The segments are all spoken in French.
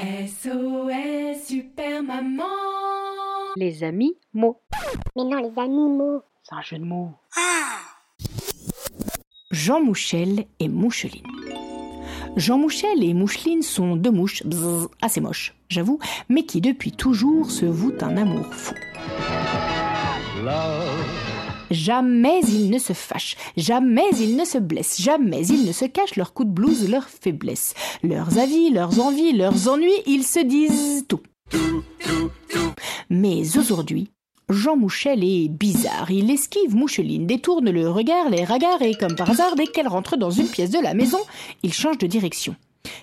SOS Super Maman Les amis mots. Mais non, les animaux. C'est un jeu de mots. Jean Mouchel et Moucheline. Jean Mouchel et Moucheline sont deux mouches bzzz, assez moches, j'avoue, mais qui depuis toujours se vouent un amour fou. Jamais ils ne se fâchent, jamais ils ne se blessent, jamais ils ne se cachent leurs coups de blouse, leurs faiblesses, leurs avis, leurs envies, leurs ennuis, ils se disent tout. Mais aujourd'hui, Jean Mouchel est bizarre. Il esquive Moucheline, détourne le regard, les regards et, comme par hasard, dès qu'elle rentre dans une pièce de la maison, il change de direction.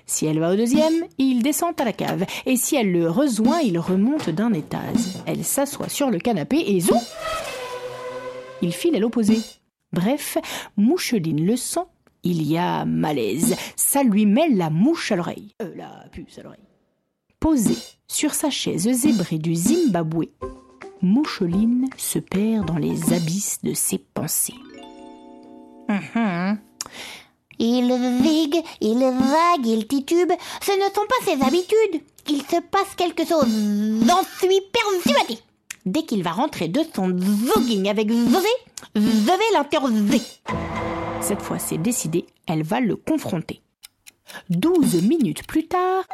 Si elle va au deuxième, il descend à la cave. Et si elle le rejoint, il remonte d'un étage. Elle s'assoit sur le canapé et zou Il file à l'opposé. Bref, Moucheline le sent. Il y a malaise. Ça lui met la mouche à l'oreille. Euh, la puce à l'oreille. Posée sur sa chaise zébrée du Zimbabwe, Moucheline se perd dans les abysses de ses pensées. Mhm. Il vigue, il vague, il titube. Ce ne sont pas ses habitudes. Il se passe quelque chose. J'en suis persuadée. Dès qu'il va rentrer de son jogging avec je vais l'interroger. Cette fois, c'est décidé, elle va le confronter. Douze minutes plus tard,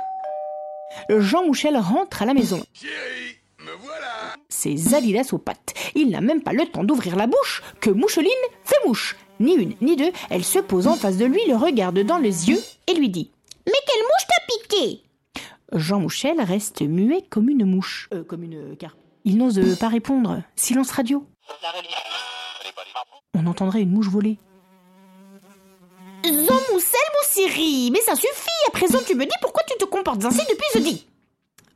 Jean Mouchel rentre à la maison. Ses alilas aux pattes. Il n'a même pas le temps d'ouvrir la bouche que Moucheline fait mouche. Ni une, ni deux, elle se pose en face de lui, le regarde dans les yeux et lui dit Mais quelle mouche t'a piqué Jean Mouchel reste muet comme une mouche. Euh, comme une carpe. Il n'ose pas répondre. Silence radio. On entendrait une mouche voler. Jean Moussel, mon Siri Mais ça suffit À présent, tu me dis pourquoi tu te comportes ainsi depuis jeudi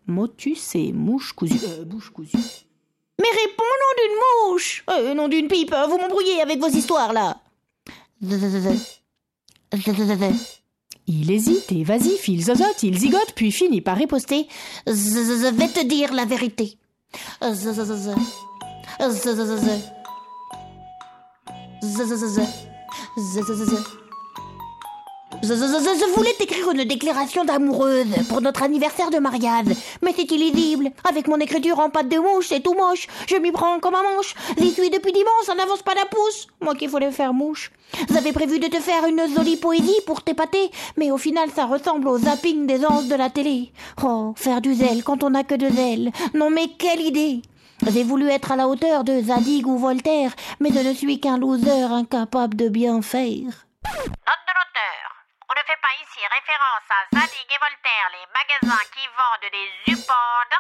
Motus et mouche cousue. Euh, bouche cousue. Mais réponds nom d'une mouche euh, Nom d'une pipe Vous m'embrouillez avec vos histoires, là Il hésite, évasif, il zozote, il zigote, puis finit par riposter. Je vais te dire la vérité. Z z z z z z z z z z z z z z z Je, voulais t'écrire une déclaration d'amoureuse pour notre anniversaire de mariage, mais c'est illisible. Avec mon écriture en pâte de mouche, c'est tout moche. Je m'y prends comme un manche. J'y suis depuis dimanche, ça n'avance pas d'un pouce. Moi qui voulais faire mouche. J'avais prévu de te faire une jolie poésie pour t'épater, mais au final ça ressemble au zapping des anges de la télé. Oh, faire du zèle quand on n'a que de zèle. Non mais quelle idée j'ai voulu être à la hauteur de Zadig ou Voltaire, mais je ne suis qu'un loser incapable de bien faire. On ne fait pas ici référence à Zadig et Voltaire, les magasins qui vendent des upandes,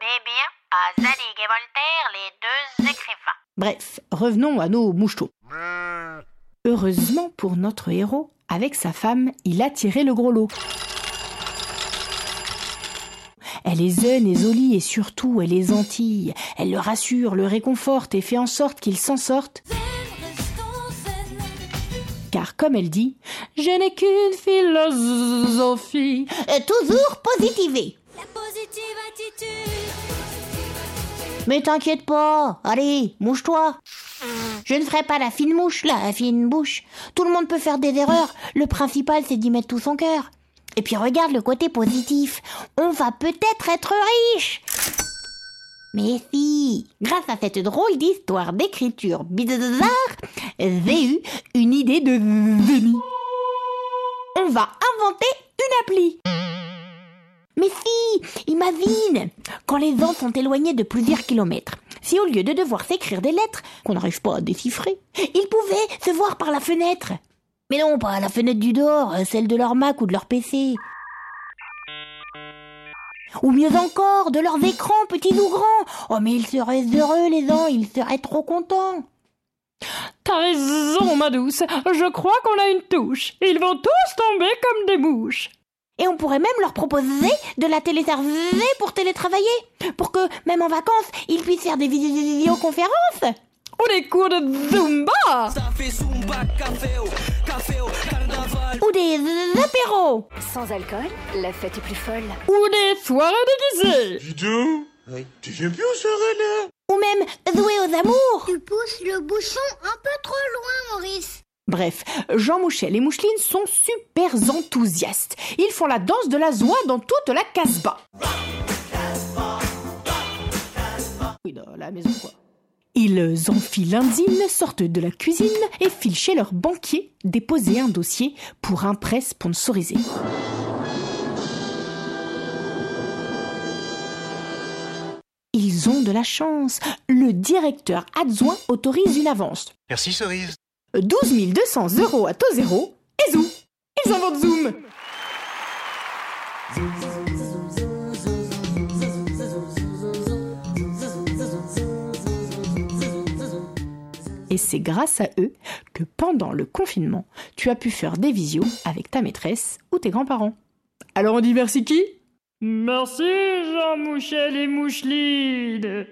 mais bien à Zadig et Voltaire, les deux écrivains. Bref, revenons à nos moucheteaux. Heureusement pour notre héros, avec sa femme, il a tiré le gros lot. Elle est zen et jolie et surtout elle est gentille. Elle le rassure, le réconforte et fait en sorte qu'il s'en sorte. Comme elle dit, je n'ai qu'une philosophie. Toujours positiver. Mais t'inquiète pas, allez, mouche-toi. Je ne ferai pas la fine mouche, la fine bouche. Tout le monde peut faire des erreurs. Le principal, c'est d'y mettre tout son cœur. Et puis regarde le côté positif. On va peut-être être riche. Mais si, grâce à cette drôle d'histoire d'écriture bizarre, j'ai eu une idée de génie. On va inventer une appli. Mais si, imagine, quand les gens sont éloignés de plusieurs kilomètres, si au lieu de devoir s'écrire des lettres qu'on n'arrive pas à déchiffrer, ils pouvaient se voir par la fenêtre. Mais non, pas la fenêtre du dehors, celle de leur Mac ou de leur PC. Ou mieux encore, de leurs écrans, petits ou grands. Oh, mais ils seraient heureux, les gens, ils seraient trop contents. T'as raison, ma douce. Je crois qu'on a une touche. Ils vont tous tomber comme des mouches. Et on pourrait même leur proposer de la téléserver pour télétravailler. Pour que, même en vacances, ils puissent faire des vidéoconférences. Ou des cours de Zumba Ou des apéros. Sans alcool, la fête est plus folle. Ou des soirées déguisées Dis oui. tu viens plus au soirée là Ou même jouer aux amours. Tu pousses le bouchon un peu trop loin, Maurice. Bref, Jean Mouchel et Moucheline sont super enthousiastes. Ils font la danse de la joie dans toute la Casbah. Oui, dans la maison quoi. Ils enfilent l'indine, sortent de la cuisine et filent chez leur banquier déposer un dossier pour un prêt sponsorisé. Ils ont de la chance. Le directeur adjoint autorise une avance. Merci Cerise. 12 200 euros à taux zéro et zou Ils inventent Zoom Et c'est grâce à eux que pendant le confinement, tu as pu faire des visios avec ta maîtresse ou tes grands-parents. Alors on dit merci qui? Merci Jean Mouchel et Moucheline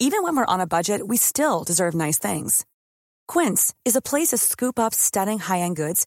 Even when we're on a budget, we still deserve nice things. Quince is a place to scoop up stunning high-end goods